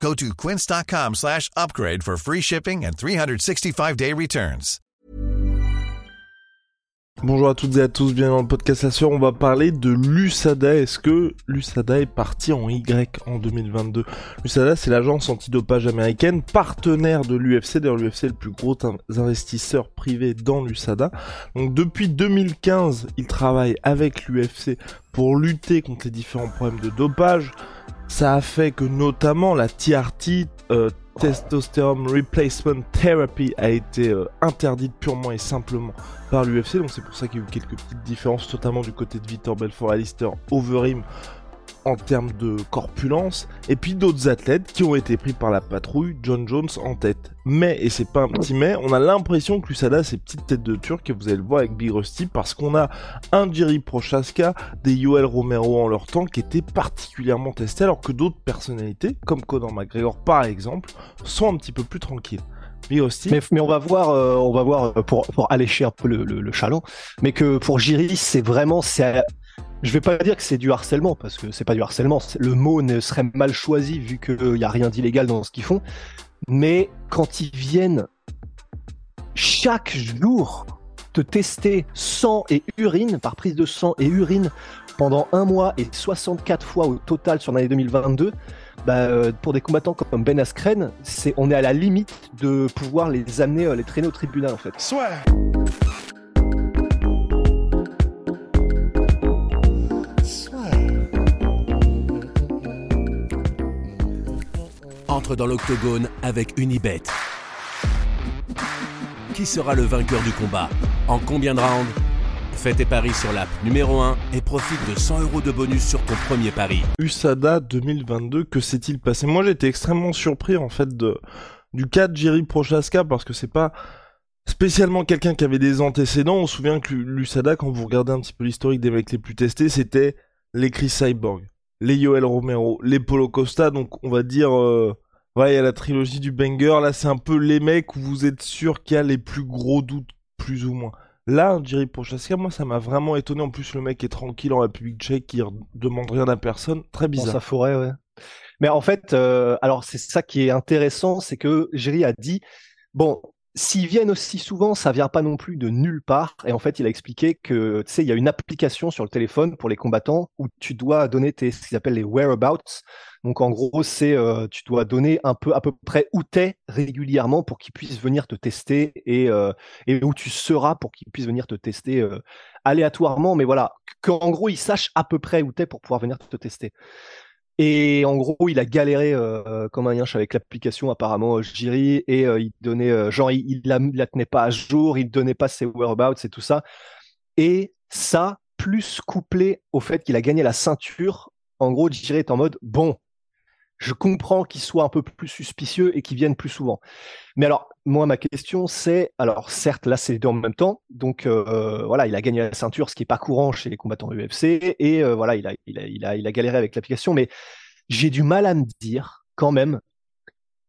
Go to quince.com slash upgrade for free shipping and 365-day returns. Bonjour à toutes et à tous, bienvenue dans le podcast La Sueur, on va parler de l'USADA. Est-ce que l'USADA est parti en Y en 2022 L'USADA, c'est l'agence antidopage américaine, partenaire de l'UFC. D'ailleurs, l'UFC est le plus gros investisseur privé dans l'USADA. Donc depuis 2015, il travaille avec l'UFC pour lutter contre les différents problèmes de dopage. Ça a fait que notamment la TRT, euh, Testosterone Replacement Therapy, a été euh, interdite purement et simplement par l'UFC. Donc c'est pour ça qu'il y a eu quelques petites différences, notamment du côté de Victor Belfort, Alistair Overeem en termes de corpulence, et puis d'autres athlètes qui ont été pris par la patrouille, John Jones en tête. Mais, et c'est pas un petit mais, on a l'impression que l'USADA c'est petite tête de turc, que vous allez le voir avec Big Rusty, parce qu'on a un Jerry Prochaska, des Yoel Romero en leur temps, qui étaient particulièrement testés, alors que d'autres personnalités, comme Conor McGregor par exemple, sont un petit peu plus tranquilles. Mais, mais, on va voir, euh, on va voir euh, pour, pour allécher un peu le, le, le chaland, mais que pour Jiri, c'est vraiment, c'est je vais pas dire que c'est du harcèlement parce que c'est pas du harcèlement. Le mot ne serait mal choisi vu qu'il n'y a rien d'illégal dans ce qu'ils font. Mais quand ils viennent chaque jour te tester sang et urine par prise de sang et urine pendant un mois et 64 fois au total sur l'année 2022, bah, euh, pour des combattants comme Ben Askren, on est à la limite de pouvoir les amener, euh, les traîner au tribunal en fait. Soit. Dans l'octogone avec Unibet. Qui sera le vainqueur du combat En combien de rounds Fais tes paris sur l'app numéro 1 et profite de 100 euros de bonus sur ton premier pari. USADA 2022, que s'est-il passé Moi j'étais extrêmement surpris en fait de, du cas de Jerry Prochaska parce que c'est pas spécialement quelqu'un qui avait des antécédents. On se souvient que l'USADA, quand vous regardez un petit peu l'historique des mecs les plus testés, c'était les Chris Cyborg, les Yoel Romero, les Polo Costa, donc on va dire... Euh, Ouais, il y a la trilogie du banger. Là, c'est un peu les mecs où vous êtes sûr qu'il y a les plus gros doutes, plus ou moins. Là, Jerry Prochaska, moi, ça m'a vraiment étonné. En plus, le mec est tranquille en République tchèque, qui demande rien à personne. Très bizarre. Dans sa forêt, ouais. Mais en fait, euh, alors c'est ça qui est intéressant, c'est que Jerry a dit, bon, s'ils viennent aussi souvent, ça vient pas non plus de nulle part. Et en fait, il a expliqué que, tu sais, il y a une application sur le téléphone pour les combattants où tu dois donner tes, ce qu'ils appellent les whereabouts. Donc en gros, c'est euh, tu dois donner un peu à peu près où tu es régulièrement pour qu'ils puissent venir te tester et, euh, où tu seras pour qu'ils puissent venir te tester euh, aléatoirement. Mais voilà, qu'en gros, ils sachent à peu près où tu es pour pouvoir venir te tester. Et en gros, il a galéré comme un yinche avec l'application apparemment Jiri et il donnait genre il, la, la tenait pas à jour, il donnait pas ses whereabouts et tout ça. Et ça plus couplé au fait qu'il a gagné la ceinture, en gros, Jiri est en mode bon, je comprends qu'ils soient un peu plus suspicieux et qu'ils viennent plus souvent. Mais alors, moi, ma question, c'est, alors certes, là, c'est les deux en même temps. Donc, euh, voilà, il a gagné la ceinture, ce qui est pas courant chez les combattants UFC. Et euh, voilà, il a, il, a, il, a, il a galéré avec l'application. Mais j'ai du mal à me dire, quand même,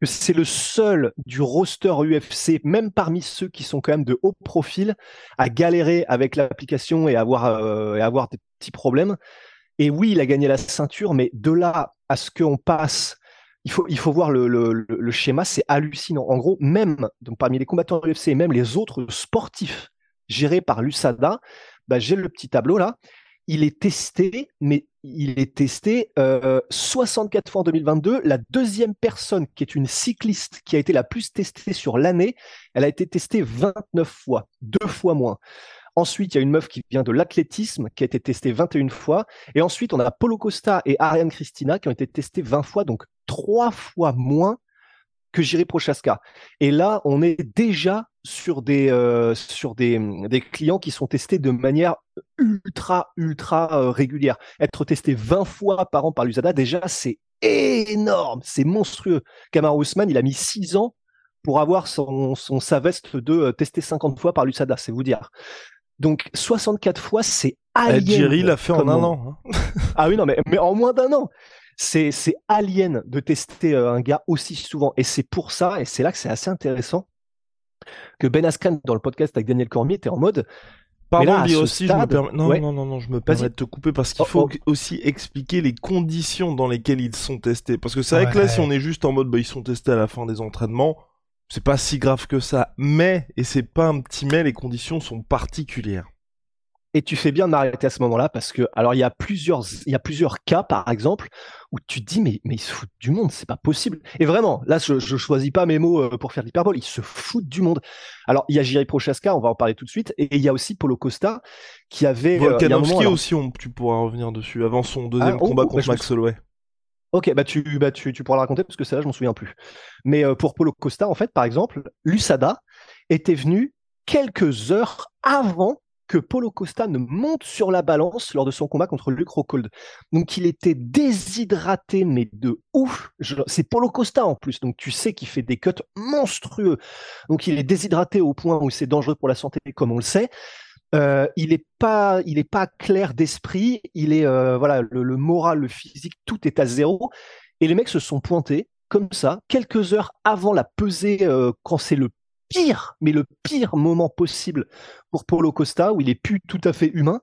que c'est le seul du roster UFC, même parmi ceux qui sont quand même de haut profil, à galérer avec l'application et avoir, euh, et avoir des petits problèmes. Et oui, il a gagné la ceinture, mais de là à ce qu'on passe, il faut, voir le, schéma, c'est hallucinant. En gros, même parmi les combattants UFC et même les autres sportifs gérés par l'USADA, bah, j'ai le petit tableau là. Il est testé, mais il est testé euh, 64 fois en 2022. La deuxième personne, qui est une cycliste, qui a été la plus testée sur l'année, elle a été testée 29 fois, deux fois moins. Ensuite, il y a une meuf qui vient de l'athlétisme qui a été testée 21 fois. Et ensuite, on a Polo Costa et Ariane Christina qui ont été testés 20 fois, donc trois fois moins que Jiri Prochaska. Et là, on est déjà sur des euh, sur des, des, clients qui sont testés de manière ultra ultra euh, régulière. Être testé 20 fois par an par l'USADA, déjà c'est énorme, c'est monstrueux. Kamar Ousmane, il a mis 6 ans pour avoir son, son sa veste de euh, tester 50 fois par l'USADA, c'est vous dire. Donc 64 fois, c'est Eh, alien. Jerry l'a fait en un on- an. hein. Ah oui, non, mais, mais en moins d'un an. C'est, c'est alien de tester euh, un gars aussi souvent. Et c'est pour ça, et c'est là que c'est assez intéressant, que Ben Askren, dans le podcast avec Daniel Cormier, était en mode Pardon, aussi, je me permets... Non, Ouais. non, non, non, je me permets de te couper parce qu'il Oh, faut oh. aussi expliquer les conditions dans lesquelles ils sont testés. Parce que c'est vrai que là, si on est juste en mode, bah, ils sont testés à la fin des entraînements, c'est pas si grave que ça. Mais, et c'est pas un petit mais, les conditions sont particulières. Et tu fais bien de m'arrêter à ce moment-là parce que, alors, il y a plusieurs, il y a plusieurs cas, par exemple, où tu te dis, mais, mais ils se foutent du monde, c'est pas possible. Et vraiment, là, je, je choisis pas mes mots euh, pour faire de l'hyperbole, ils se foutent du monde. Alors, il y a Jiri Prochaska, on va en parler tout de suite, et il y a aussi Polo Costa, qui avait, euh, Volkanovski moment, alors- aussi, on- tu pourras revenir dessus, avant son deuxième Ah, oh, combat oh, bah, contre Max Holloway. Ok, bah tu, bah tu, tu pourras le raconter parce que ça, je m'en souviens plus. Mais euh, pour Polo Costa, en fait, par exemple, l'USADA était venu quelques heures avant que Polo Costa ne monte sur la balance lors de son combat contre Luke Rockhold. Donc il était déshydraté, mais de ouf. C'est Polo Costa en plus, donc tu sais qu'il fait des cuts monstrueux. Donc il est déshydraté au point où c'est dangereux pour la santé, comme on le sait. Euh, il est pas, il est pas clair d'esprit. Il est, euh, voilà, le, le moral, le physique, tout est à zéro. Et les mecs se sont pointés comme ça quelques heures avant la pesée, euh, quand c'est le pire, mais le pire moment possible pour Paulo Costa, où il est plus tout à fait humain,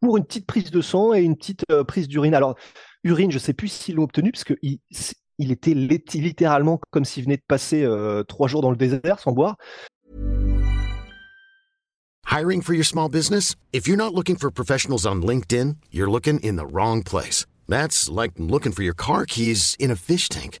pour une petite prise de sang et une petite euh, prise d'urine. Alors, urine, je sais plus s'ils l'ont obtenu, parce que il, il était lit- littéralement comme s'il venait de passer euh, trois jours dans le désert sans boire. Hiring for your small business? If you're not looking for professionals on LinkedIn, you're looking in the wrong place. That's like looking for your car keys in a fish tank.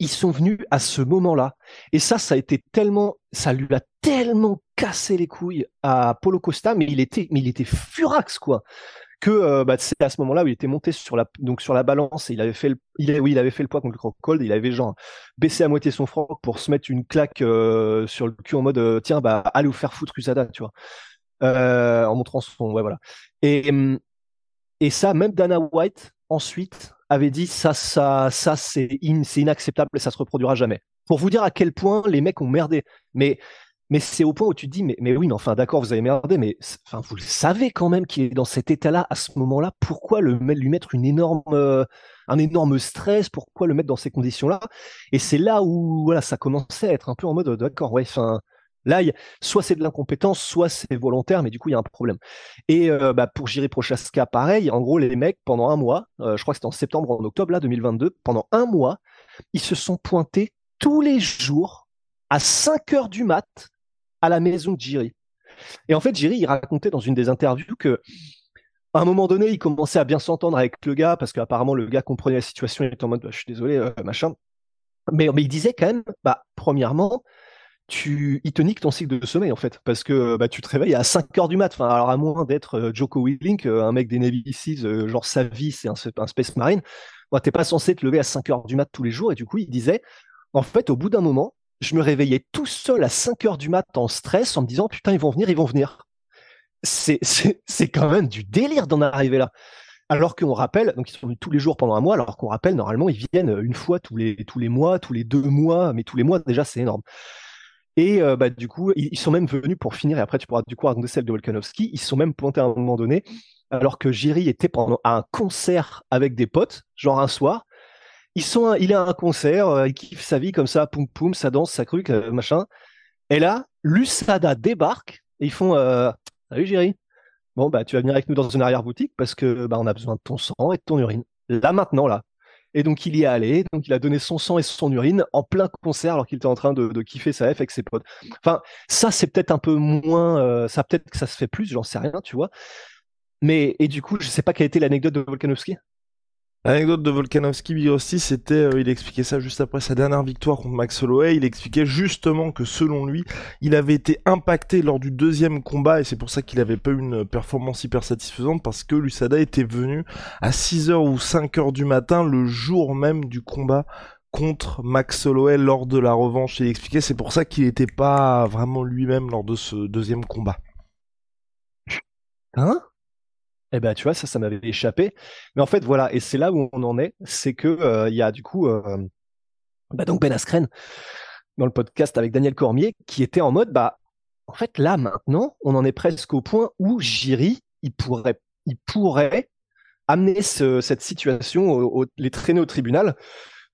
ils sont venus à ce moment-là. Et ça, ça a été tellement, ça lui a tellement cassé les couilles à Polo Costa, mais il était, mais il était furax, quoi. Que euh, bah, c'est à ce moment-là où il était monté sur la, donc sur la balance et il avait fait le, il, oui, il avait fait le poids contre le Crocold, il avait genre baissé à moitié son froc pour se mettre une claque euh, sur le cul en mode euh, tiens bah allez vous faire foutre Usada, tu vois, en montrant son, ouais voilà. Et hum, et ça, même Dana White, ensuite, avait dit ça, ça, ça, c'est in- inacceptable et ça se reproduira jamais. Pour vous dire à quel point les mecs ont merdé. Mais, mais c'est au point où tu te dis, mais, mais oui, mais enfin, d'accord, vous avez merdé, mais enfin, vous le savez quand même qu'il est dans cet état-là à ce moment-là. Pourquoi le, lui mettre une énorme, un énorme stress? Pourquoi le mettre dans ces conditions-là? Et c'est là où, ça commençait à être un peu en mode, d'accord, ouais, enfin, là, soit c'est de l'incompétence, soit c'est volontaire, mais du coup, il y a un problème. Et euh, bah, pour Jiri Prochaska, pareil. En gros, les mecs, pendant un mois, euh, je crois que c'était en septembre, en octobre, là, 2022, pendant un mois, ils se sont pointés tous les jours à 5 heures du mat à la maison de Jiri. Et en fait, Jiri, il racontait dans une des interviews que à un moment donné, il commençait à bien s'entendre avec le gars parce qu'apparemment le gars comprenait la situation, il était en mode bah, je suis désolé, euh, machin. Mais, mais il disait quand même, bah, premièrement, tu, il te nique ton cycle de sommeil en fait, parce que bah, tu te réveilles à 5 heures du mat. Enfin, alors à moins d'être euh, Joko Willink, euh, un mec des Navy Seals, euh, genre sa vie c'est un, un Space Marine, bah, t'es pas censé te lever à 5 heures du mat tous les jours. Et du coup, il disait, en fait, au bout d'un moment, je me réveillais tout seul à 5 heures du mat en stress en me disant putain, ils vont venir, ils vont venir. C'est quand même du délire d'en arriver là. Alors qu'on rappelle, donc ils sont venus tous les jours pendant un mois, alors qu'on rappelle, normalement, ils viennent une fois tous les, tous les mois, tous les deux mois, mais tous les mois, déjà, c'est énorme. Et euh, bah, du coup, ils, sont même venus pour finir, et après tu pourras du coup raconter celle de Volkanovski, ils sont même pointés à un moment donné, alors que Jiri était pendant à un concert avec des potes, genre un soir. Ils il est à un concert, euh, il kiffe sa vie comme ça, poum poum, ça danse, ça cruque, euh, machin. Et là, l'USADA débarque, et ils font Salut Jiri, bon bah tu vas venir avec nous dans une arrière-boutique parce que bah on a besoin de ton sang et de ton urine. Là maintenant là. Et donc il y est allé, donc il a donné son sang et son urine en plein concert alors qu'il était en train de, kiffer sa F avec ses potes. Enfin, ça c'est peut-être un peu moins, euh, ça peut-être que ça se fait plus, j'en sais rien, tu vois. Mais et du coup, je sais pas quelle était l'anecdote de Volkanovski. L'anecdote de Volkanovski Bigosti, c'était, euh, il expliquait ça juste après sa dernière victoire contre Max Holloway. Il expliquait justement que selon lui, il avait été impacté lors du deuxième combat et c'est pour ça qu'il avait pas eu une performance hyper satisfaisante parce que Lusada était venu à 6h ou 5h du matin le jour même du combat contre Max Holloway lors de la revanche. Il expliquait c'est pour ça qu'il n'était pas vraiment lui-même lors de ce deuxième combat. Hein? Eh ben, tu vois, ça, ça m'avait échappé. Mais en fait, voilà, et c'est là où on en est, c'est que euh, il y a du coup, euh, bah donc Ben Askren dans le podcast avec Daniel Cormier, qui était en mode, bah, en fait, là maintenant, on en est presque au point où Jiri, il pourrait, il pourrait amener ce, cette situation, les traîner au tribunal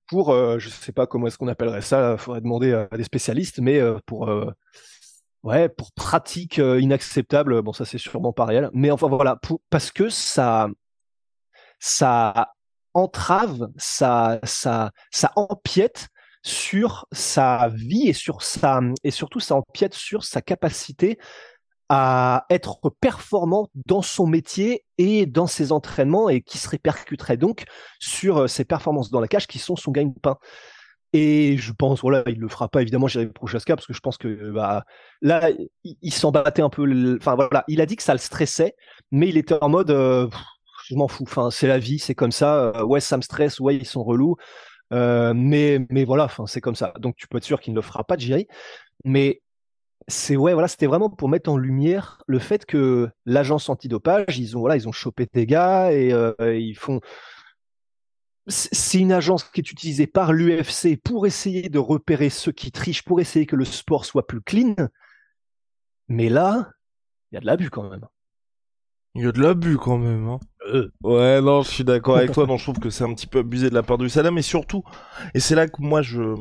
pour, euh, je sais pas comment est-ce qu'on appellerait ça, il faudrait demander à des spécialistes, mais pour ouais, pour pratique euh, inacceptable, bon ça c'est sûrement pas réel, mais enfin voilà, parce que ça, ça entrave, ça, ça, ça empiète sur sa vie et sur sa, et surtout ça empiète sur sa capacité à être performant dans son métier et dans ses entraînements et qui se répercuterait donc sur euh, ses performances dans la cage qui sont son gagne-pain. Et je pense, voilà, il le fera pas évidemment, j'irai Prochaska parce que je pense que bah, là, il, s'en battait un peu. Enfin voilà, il a dit que ça le stressait, mais il était en mode, euh, je m'en fous. Enfin, c'est la vie, c'est comme ça. Euh, ouais, ça me stresse. Ouais, ils sont relous. Euh, mais mais voilà, enfin c'est comme ça. Donc tu peux être sûr qu'il ne le fera pas, Jerry. Mais c'est ouais, voilà, c'était vraiment pour mettre en lumière le fait que l'agence antidopage, ils ont voilà, ils ont chopé des gars et ils font c'est une agence qui est utilisée par l'UFC pour essayer de repérer ceux qui trichent, pour essayer que le sport soit plus clean. Mais là, il y a de l'abus quand même. Il y a de l'abus quand même. Hein. Euh. Ouais, non, je suis d'accord avec toi. Non, je trouve que c'est un petit peu abusé de la part de l'USADA, mais surtout, et c'est là que moi je,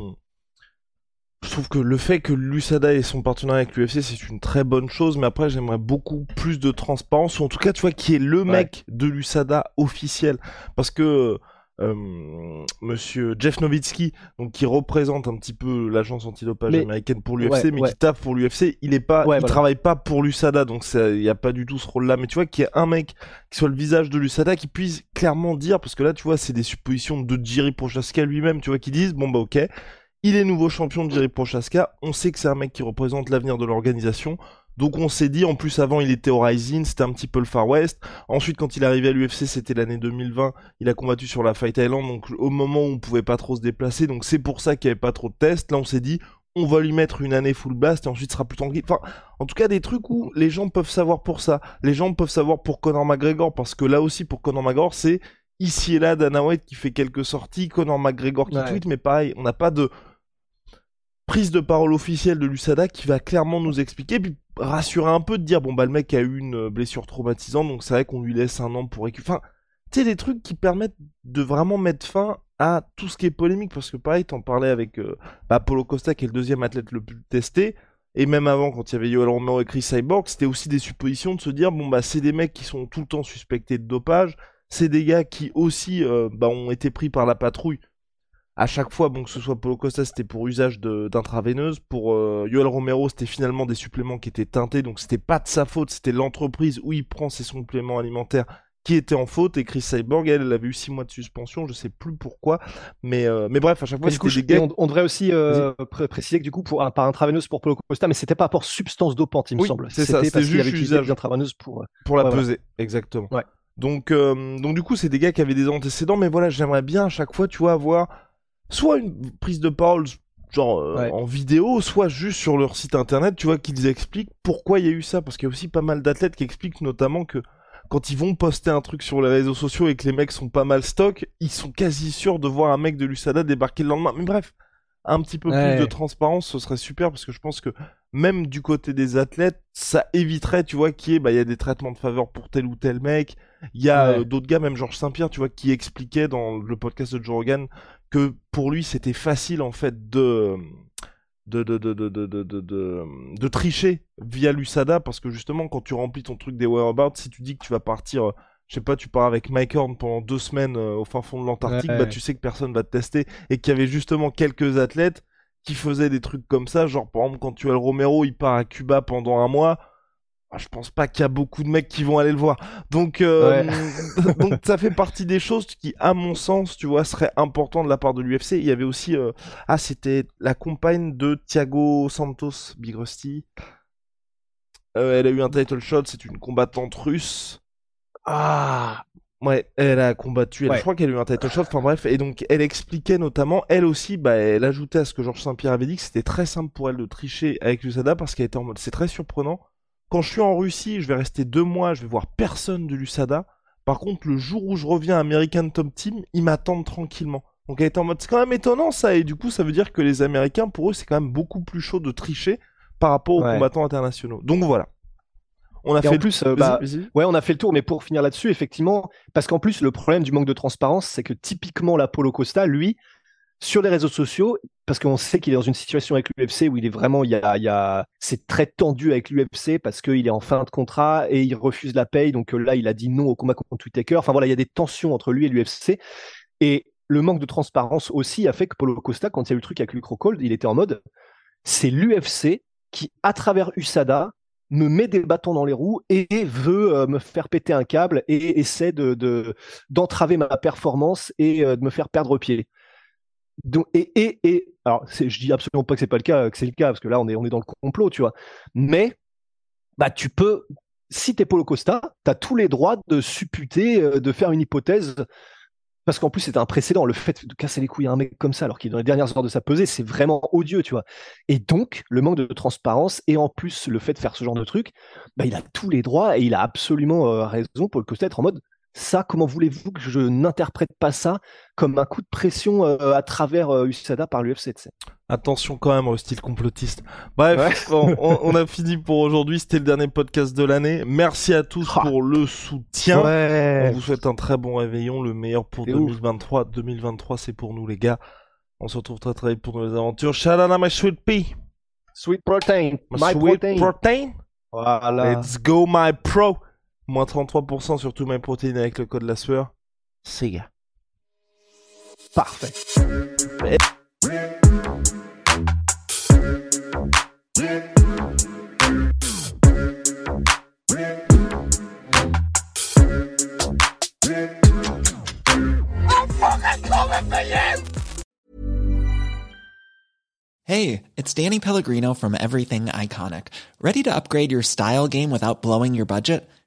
je trouve que le fait que l'USADA ait son partenariat avec l'UFC, c'est une très bonne chose, mais après, j'aimerais beaucoup plus de transparence, ou en tout cas, tu vois, qui est le mec de l'USADA officiel. Parce que euh, monsieur Jeff Nowitzki, donc qui représente un petit peu l'agence antidopage américaine pour l'UFC, mais qui tape pour l'UFC, il est pas, il travaille pas pour l'USADA, donc il y a pas du tout ce rôle-là. Mais tu vois, qu'il y ait un mec qui soit le visage de l'USADA, qui puisse clairement dire, parce que là, tu vois, c'est des suppositions de Jiri Prochaska lui-même, tu vois, qui disent, bon bah ok, il est nouveau champion de Jiri Prochaska, on sait que c'est un mec qui représente l'avenir de l'organisation. Donc on s'est dit, en plus avant il était au Rising, c'était un petit peu le Far West. Ensuite quand il est arrivé à l'UFC, c'était l'année 2020, il a combattu sur la Fight Island, donc au moment où on pouvait pas trop se déplacer, donc c'est pour ça qu'il y avait pas trop de tests. Là on s'est dit, on va lui mettre une année full blast et ensuite sera plus tranquille. Enfin, en tout cas des trucs où les gens peuvent savoir pour ça. Les gens peuvent savoir pour Conor McGregor, parce que là aussi pour Conor McGregor c'est ici et là Dana White qui fait quelques sorties, Conor McGregor qui tweet, mais pareil, on n'a pas de prise de parole officielle de l'USADA qui va clairement nous expliquer, puis rassurer un peu de dire bon bah le mec a eu une blessure traumatisante, donc c'est vrai qu'on lui laisse un an pour récupérer. Enfin, tu sais des trucs qui permettent de vraiment mettre fin à tout ce qui est polémique, parce que pareil, t'en parlais avec euh, bah, Paulo Costa qui est le deuxième athlète le plus testé. Et même avant, quand il y avait Yoel Romero et Chris Cyborg, c'était aussi des suppositions de se dire, bon bah c'est des mecs qui sont tout le temps suspectés de dopage, c'est des gars qui aussi euh, bah, ont été pris par la patrouille à chaque fois, bon, que ce soit Polo Costa, c'était pour usage d'intraveineuse. Pour euh, Yoel Romero, c'était finalement des suppléments qui étaient teintés, donc c'était pas de sa faute, c'était l'entreprise où il prend ses suppléments alimentaires qui était en faute. Et Chris Cyborg, elle, elle avait eu 6 mois de suspension, je sais plus pourquoi. Mais, euh, mais bref, à chaque fois, c'était des on, on, devrait aussi euh, préciser que du coup, pour, par intraveineuse pour Polo Costa, mais c'était pas pour substance dopante, il me semble. C'est ça, c'était juste usage intraveineuse pour, pour la peser, exactement. Ouais. Donc, donc du coup, c'est des gars qui avaient des antécédents, mais voilà, j'aimerais bien à chaque fois, tu vois, avoir soit une prise de parole genre euh, en vidéo, soit juste sur leur site internet, tu vois, qu'ils expliquent pourquoi il y a eu ça, parce qu'il y a aussi pas mal d'athlètes qui expliquent notamment que quand ils vont poster un truc sur les réseaux sociaux et que les mecs sont pas mal stock, ils sont quasi sûrs de voir un mec de l'USADA débarquer le lendemain. Mais bref, un petit peu plus de transparence, ce serait super parce que je pense que même du côté des athlètes, ça éviterait, tu vois, qu'il y ait, bah, il y a des traitements de faveur pour tel ou tel mec. Il y a euh, d'autres gars, même Georges Saint-Pierre, tu vois, qui expliquait dans le podcast de Joe Rogan que pour lui c'était facile en fait de de, de, de, de, de, de, de, tricher via l'USADA parce que justement quand tu remplis ton truc des whereabouts, si tu dis que tu vas partir, je sais pas, tu pars avec Mike Horn pendant deux semaines euh, au fin fond de l'Antarctique, bah tu sais que personne va te tester et qu'il y avait justement quelques athlètes qui faisaient des trucs comme ça, genre par exemple quand tu as le Romero, il part à Cuba pendant un mois, je pense pas qu'il y a beaucoup de mecs qui vont aller le voir. Donc, euh, donc ça fait partie des choses qui, à mon sens, tu vois, seraient importantes de la part de l'UFC. Il y avait aussi, euh, ah, c'était la compagne de Thiago Santos, Big Rusty. Euh, elle a eu un title shot, c'est une combattante russe. Ah, Ouais, elle a combattu, elle, je crois qu'elle a eu un title shot, enfin bref, et donc elle expliquait notamment, elle aussi, bah, elle ajoutait à ce que Georges Saint-Pierre avait dit que c'était très simple pour elle de tricher avec l'USADA parce qu'elle était en mode, c'est très surprenant. Quand je suis en Russie, je vais rester deux mois, je vais voir personne de l'USADA. Par contre, le jour où je reviens à American Top Team, ils m'attendent tranquillement. Donc elle était en mode, c'est quand même étonnant ça, et du coup, ça veut dire que les Américains, pour eux, c'est quand même beaucoup plus chaud de tricher par rapport aux combattants internationaux. Donc voilà. On a fait plus, euh, bah, ouais, on a fait le tour, mais pour finir là-dessus, effectivement, parce qu'en plus, le problème du manque de transparence, c'est que typiquement la Polo Costa, lui, sur les réseaux sociaux, parce qu'on sait qu'il est dans une situation avec l'UFC où il est vraiment, il y a, c'est très tendu avec l'UFC parce qu'il est en fin de contrat et il refuse la paye. Donc euh, là, il a dit non au combat contre Whitaker. Enfin voilà, il y a des tensions entre lui et l'UFC. Et le manque de transparence aussi a fait que Polo Costa, quand il y a eu le truc avec Luke Rockhold, il était en mode, c'est l'UFC qui, à travers USADA, me met des bâtons dans les roues et veut euh, me faire péter un câble et essaie de d'entraver ma performance et euh, de me faire perdre pied. Donc, et, et, et alors je dis absolument pas que c'est pas le cas, que c'est le cas parce que là on est on est dans le complot, tu vois. Mais bah tu peux si t'es Polo Costa, t'as tous les droits de supputer, euh, de faire une hypothèse parce qu'en plus, c'est un précédent. Le fait de casser les couilles à un mec comme ça, alors qu'il est dans les dernières heures de sa pesée, c'est vraiment odieux, tu vois. Et donc, le manque de transparence et en plus le fait de faire ce genre de truc, bah, il a tous les droits et il a absolument euh, raison pour le Costa être en mode ça, comment voulez-vous que je n'interprète pas ça comme un coup de pression euh, à travers euh, USADA par l'UFC Attention quand même au style complotiste. Bref, on, a fini pour aujourd'hui. C'était le dernier podcast de l'année. Merci à tous ah. pour le soutien. On vous souhaite un très bon réveillon, le meilleur pour 2023. 2023, c'est pour nous les gars. On se retrouve très très vite pour nos aventures. À my sweet pea. Sweet protein. My, sweet protein. protein. Voilà. Let's go my pro. Moins 33% sur tous mes protéines avec le code la sueur. Gars. Parfait. Hey, it's Danny Pellegrino from Everything Iconic. Ready to upgrade your style game without blowing your budget?